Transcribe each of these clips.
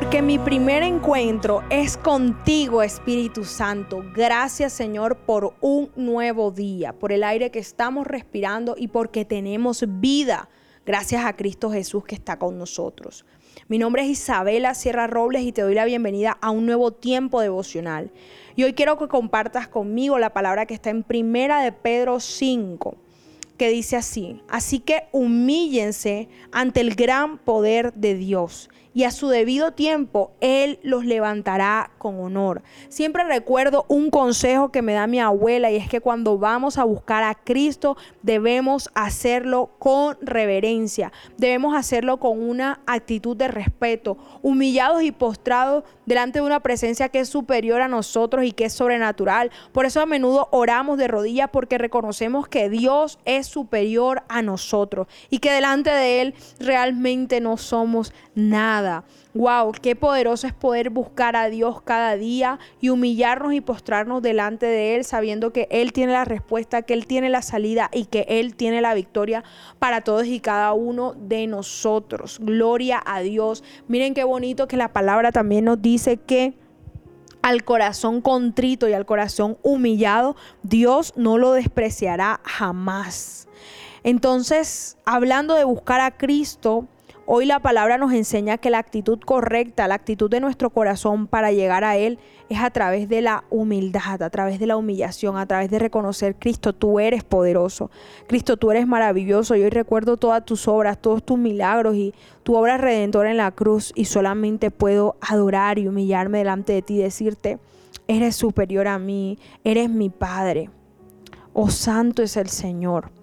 porque mi primer encuentro es contigo, Espíritu Santo. Gracias, Señor, por un nuevo día, por el aire que estamos respirando y porque tenemos vida. Gracias a Cristo Jesús que está con nosotros. Mi nombre es Isabela Sierra Robles y te doy la bienvenida a un nuevo tiempo devocional. Y hoy quiero que compartas conmigo la palabra que está en Primera de Pedro 5, que dice así: Así que humíllense ante el gran poder de Dios y a su debido tiempo Él los levantará con honor. Siempre recuerdo un consejo que me da mi abuela y es que cuando vamos a buscar a Cristo debemos hacerlo con reverencia, debemos hacerlo con una actitud de respeto, humillados y postrados delante de una presencia que es superior a nosotros y que es sobrenatural. Por eso a menudo oramos de rodillas porque reconocemos que Dios es superior a nosotros y que delante de Él realmente no somos nada. Wow, qué poderoso es poder buscar a Dios cada día y humillarnos y postrarnos delante de Él, sabiendo que Él tiene la respuesta, que Él tiene la salida y que Él tiene la victoria para todos y cada uno de nosotros. Gloria a Dios. Miren qué bonito que la palabra también nos dice que al corazón contrito y al corazón humillado, Dios no lo despreciará jamás. Entonces, hablando de buscar a Cristo, Hoy la palabra nos enseña que la actitud correcta, la actitud de nuestro corazón para llegar a Él es a través de la humildad, a través de la humillación, a través de reconocer, Cristo, tú eres poderoso, Cristo, tú eres maravilloso. Y hoy recuerdo todas tus obras, todos tus milagros y tu obra redentora en la cruz y solamente puedo adorar y humillarme delante de ti y decirte, eres superior a mí, eres mi Padre. Oh santo es el Señor.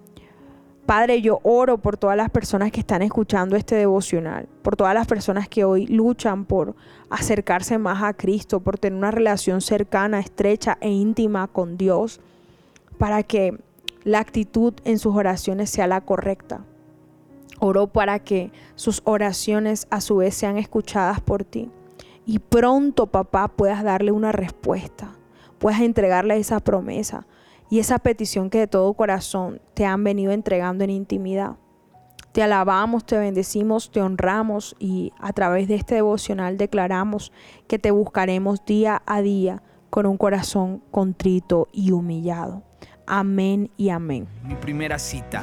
Padre, yo oro por todas las personas que están escuchando este devocional, por todas las personas que hoy luchan por acercarse más a Cristo, por tener una relación cercana, estrecha e íntima con Dios, para que la actitud en sus oraciones sea la correcta. Oro para que sus oraciones a su vez sean escuchadas por ti. Y pronto, papá, puedas darle una respuesta, puedas entregarle esa promesa y esa petición que de todo corazón te han venido entregando en intimidad. Te alabamos, te bendecimos, te honramos y a través de este devocional declaramos que te buscaremos día a día con un corazón contrito y humillado. Amén y amén. Mi primera cita